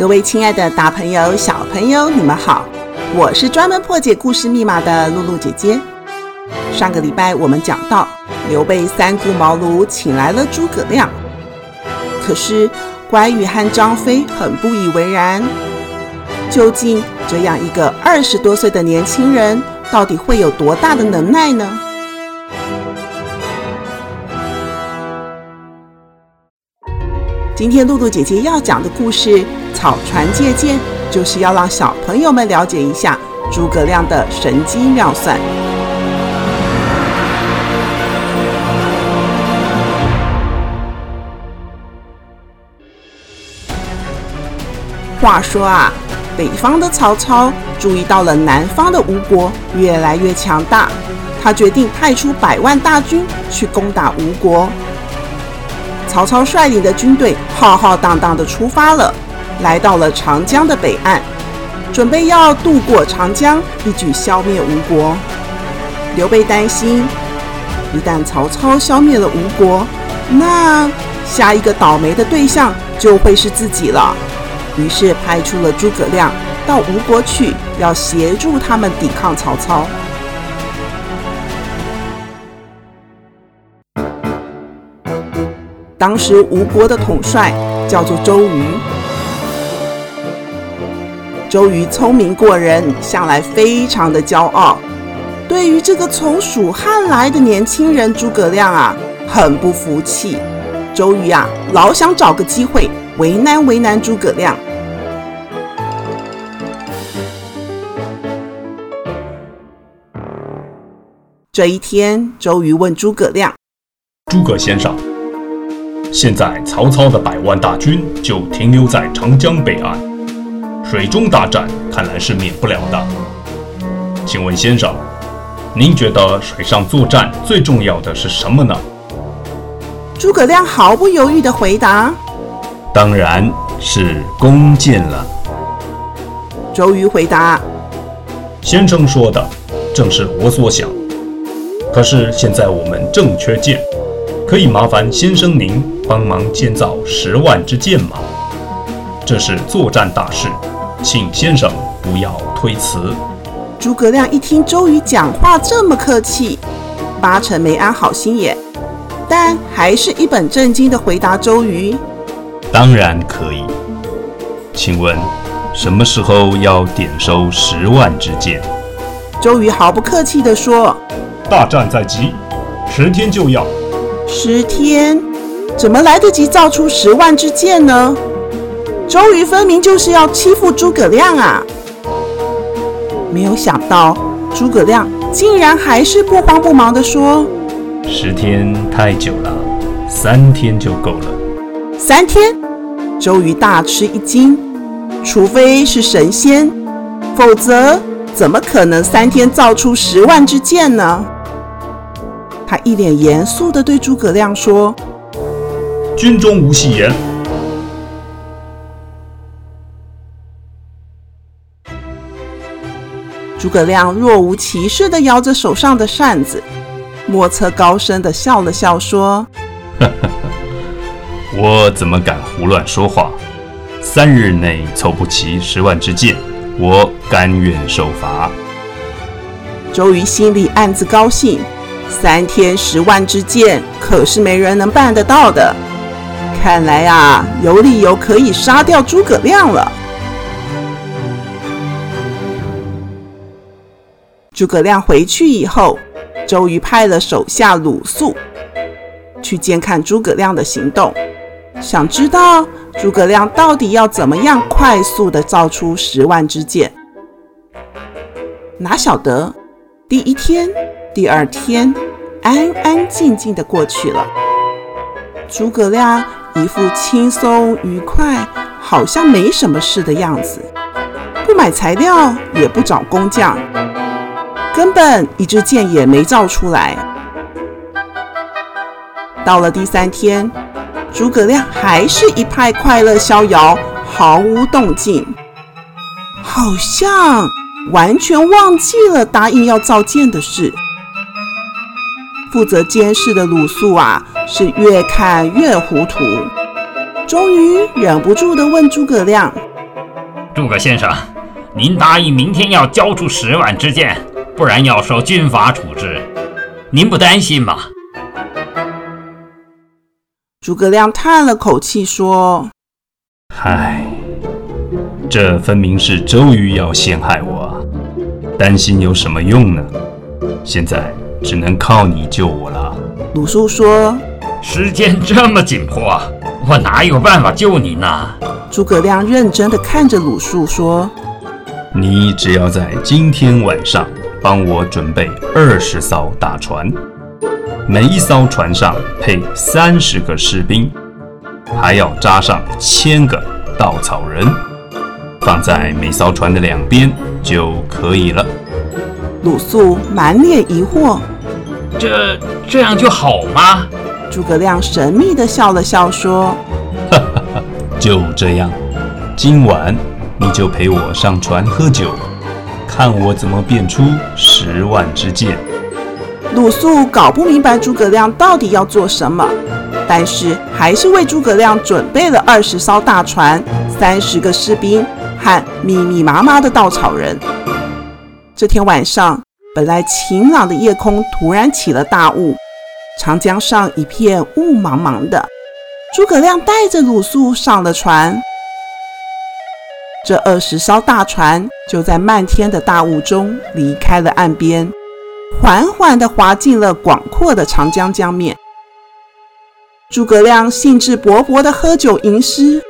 各位亲爱的大朋友、小朋友，你们好！我是专门破解故事密码的露露姐姐。上个礼拜我们讲到，刘备三顾茅庐请来了诸葛亮，可是关羽和张飞很不以为然。究竟这样一个二十多岁的年轻人，到底会有多大的能耐呢？今天露露姐姐要讲的故事。草船借箭，就是要让小朋友们了解一下诸葛亮的神机妙算。话说啊，北方的曹操注意到了南方的吴国越来越强大，他决定派出百万大军去攻打吴国。曹操率领的军队浩浩荡荡地出发了。来到了长江的北岸，准备要渡过长江，一举消灭吴国。刘备担心，一旦曹操消灭了吴国，那下一个倒霉的对象就会是自己了。于是派出了诸葛亮到吴国去，要协助他们抵抗曹操。当时吴国的统帅叫做周瑜。周瑜聪明过人，向来非常的骄傲。对于这个从蜀汉来的年轻人诸葛亮啊，很不服气。周瑜啊，老想找个机会为难为难诸葛亮。这一天，周瑜问诸葛亮：“诸葛先生，现在曹操的百万大军就停留在长江北岸。”水中大战看来是免不了的，请问先生，您觉得水上作战最重要的是什么呢？诸葛亮毫不犹豫地回答：“当然是弓箭了。”周瑜回答：“先生说的正是我所想，可是现在我们正缺箭，可以麻烦先生您帮忙建造十万支箭吗？这是作战大事。”请先生不要推辞。诸葛亮一听周瑜讲话这么客气，八成没安好心眼，但还是一本正经地回答周瑜：“当然可以。请问什么时候要点收十万支箭？”周瑜毫不客气地说：“大战在即，十天就要。”十天？怎么来得及造出十万支箭呢？周瑜分明就是要欺负诸葛亮啊！没有想到诸葛亮竟然还是不慌不忙地说：“十天太久了，三天就够了。”三天？周瑜大吃一惊，除非是神仙，否则怎么可能三天造出十万支箭呢？他一脸严肃地对诸葛亮说：“军中无戏言。”诸葛亮若无其事地摇着手上的扇子，莫测高深地笑了笑，说：“我怎么敢胡乱说话？三日内凑不齐十万支箭，我甘愿受罚。”周瑜心里暗自高兴，三天十万支箭可是没人能办得到的。看来啊，有理由可以杀掉诸葛亮了。诸葛亮回去以后，周瑜派了手下鲁肃去监看诸葛亮的行动，想知道诸葛亮到底要怎么样快速的造出十万支箭。哪晓得第一天、第二天安安静静地过去了，诸葛亮一副轻松愉快，好像没什么事的样子。不买材料，也不找工匠，根本一支箭也没造出来。到了第三天，诸葛亮还是一派快乐逍遥，毫无动静，好像完全忘记了答应要造箭的事。负责监视的鲁肃啊，是越看越糊涂，终于忍不住的问诸葛亮：“诸葛先生，您答应明天要交出十万支箭，不然要受军法处置，您不担心吗？”诸葛亮叹了口气说：“唉，这分明是周瑜要陷害我啊，担心有什么用呢？现在。”只能靠你救我了。鲁肃说：“时间这么紧迫，我哪有办法救你呢？”诸葛亮认真地看着鲁肃说：“你只要在今天晚上帮我准备二十艘大船，每一艘船上配三十个士兵，还要扎上千个稻草人，放在每艘船的两边就可以了。”鲁肃满脸疑惑。这这样就好吗？诸葛亮神秘地笑了笑，说：“哈哈哈，就这样，今晚你就陪我上船喝酒，看我怎么变出十万支箭。”鲁肃搞不明白诸葛亮到底要做什么，但是还是为诸葛亮准备了二十艘大船、三十个士兵和密密麻麻的稻草人。这天晚上。本来晴朗的夜空突然起了大雾，长江上一片雾茫茫的。诸葛亮带着鲁肃上了船，这二十艘大船就在漫天的大雾中离开了岸边，缓缓地划进了广阔的长江江面。诸葛亮兴致勃勃地喝酒吟诗，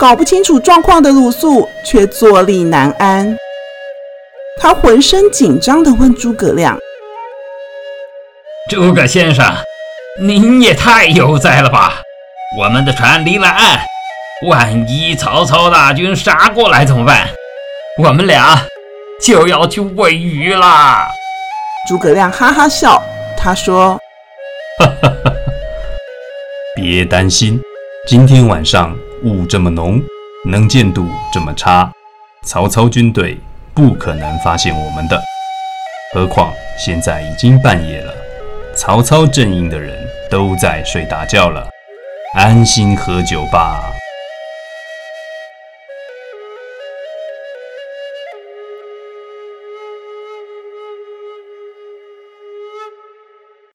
搞不清楚状况的鲁肃却坐立难安。他浑身紧张地问诸葛亮：“诸葛先生，您也太悠哉了吧？我们的船离了岸，万一曹操大军杀过来怎么办？我们俩就要去喂鱼啦！”诸葛亮哈哈笑，他说：“哈哈哈，别担心，今天晚上雾这么浓，能见度这么差，曹操军队。”不可能发现我们的，何况现在已经半夜了，曹操阵营的人都在睡大觉了，安心喝酒吧。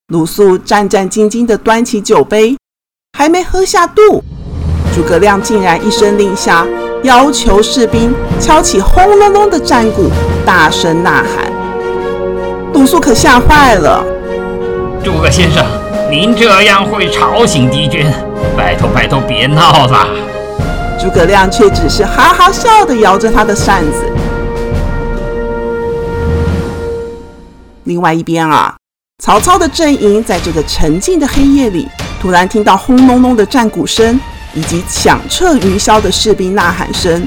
鲁肃战战兢兢地端起酒杯，还没喝下肚，诸葛亮竟然一声令下。要求士兵敲起轰隆隆的战鼓，大声呐喊。鲁肃可吓坏了。诸葛先生，您这样会吵醒敌军，拜托拜托，别闹了。诸葛亮却只是哈哈笑的摇着他的扇子。另外一边啊，曹操的阵营在这个沉静的黑夜里，突然听到轰隆隆的战鼓声。以及响彻云霄的士兵呐喊声，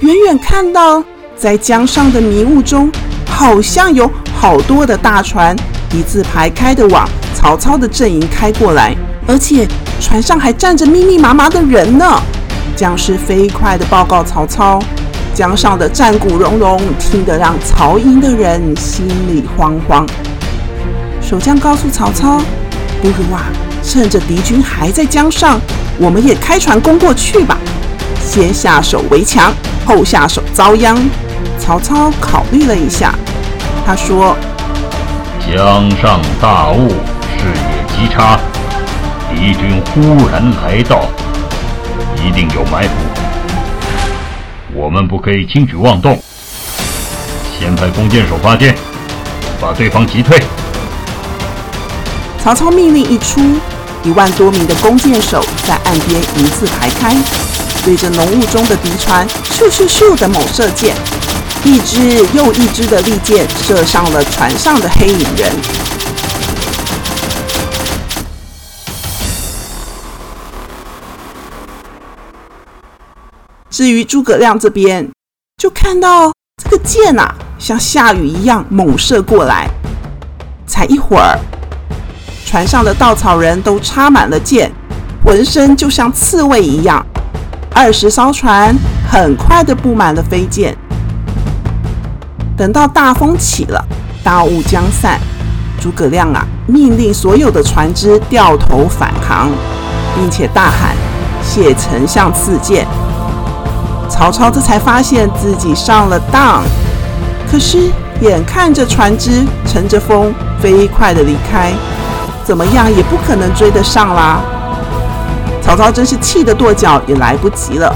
远远看到，在江上的迷雾中，好像有好多的大船一字排开的往曹操的阵营开过来，而且船上还站着密密麻麻的人呢。将士飞快地报告曹操，江上的战鼓隆隆，听得让曹营的人心里慌慌。守将告诉曹操：“不如啊，趁着敌军还在江上。”我们也开船攻过去吧，先下手为强，后下手遭殃。曹操考虑了一下，他说：“江上大雾，视野极差，敌军忽然来到，一定有埋伏。我们不可以轻举妄动，先派弓箭手发箭，把对方击退。”曹操命令一出。一万多名的弓箭手在岸边一字排开，对着浓雾中的敌船咻咻咻的猛射箭，一支又一支的利箭射上了船上的黑影人。至于诸葛亮这边，就看到这个箭啊，像下雨一样猛射过来。才一会儿，船上的稻草人都插满了箭，浑身就像刺猬一样。二十艘船很快的布满了飞箭。等到大风起了，大雾将散，诸葛亮啊，命令所有的船只掉头返航，并且大喊：“谢丞相赐箭。”曹操这才发现自己上了当，可是眼看着船只乘着风飞快地离开，怎么样也不可能追得上啦。曹操真是气得跺脚，也来不及了。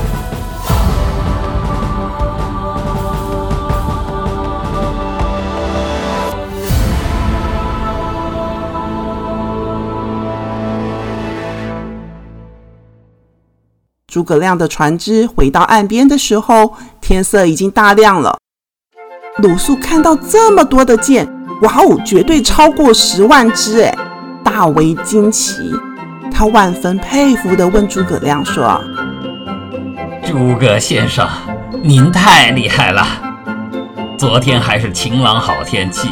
诸葛亮的船只回到岸边的时候，天色已经大亮了。鲁肃看到这么多的箭，哇哦，绝对超过十万支哎，大为惊奇。他万分佩服地问诸葛亮说：“诸葛先生，您太厉害了！昨天还是晴朗好天气，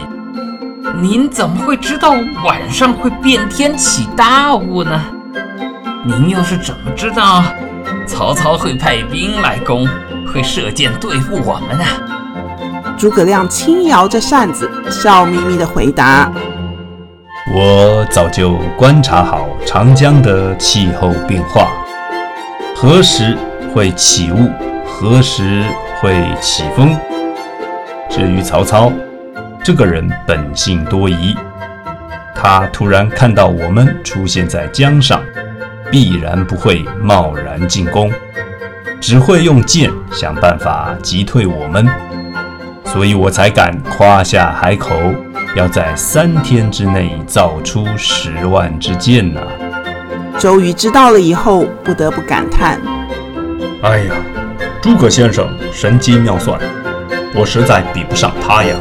您怎么会知道晚上会变天起大雾呢？您又是怎么知道？”曹操会派兵来攻，会射箭对付我们呢、啊。诸葛亮轻摇着扇子，笑眯眯地回答：“我早就观察好长江的气候变化，何时会起雾，何时会起风。至于曹操，这个人本性多疑，他突然看到我们出现在江上。”必然不会贸然进攻，只会用箭想办法击退我们，所以我才敢夸下海口，要在三天之内造出十万支箭呢、啊。周瑜知道了以后，不得不感叹：“哎呀，诸葛先生神机妙算，我实在比不上他呀。”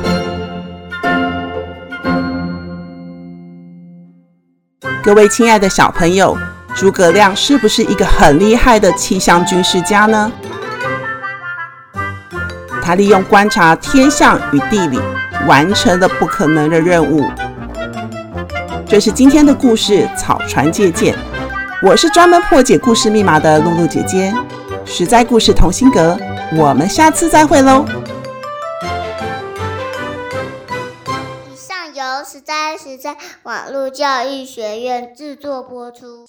各位亲爱的小朋友。诸葛亮是不是一个很厉害的气象军事家呢？他利用观察天象与地理，完成了不可能的任务。这是今天的故事《草船借箭》，我是专门破解故事密码的露露姐姐。实在故事同心阁，我们下次再会喽。以上由实在实在网络教育学院制作播出。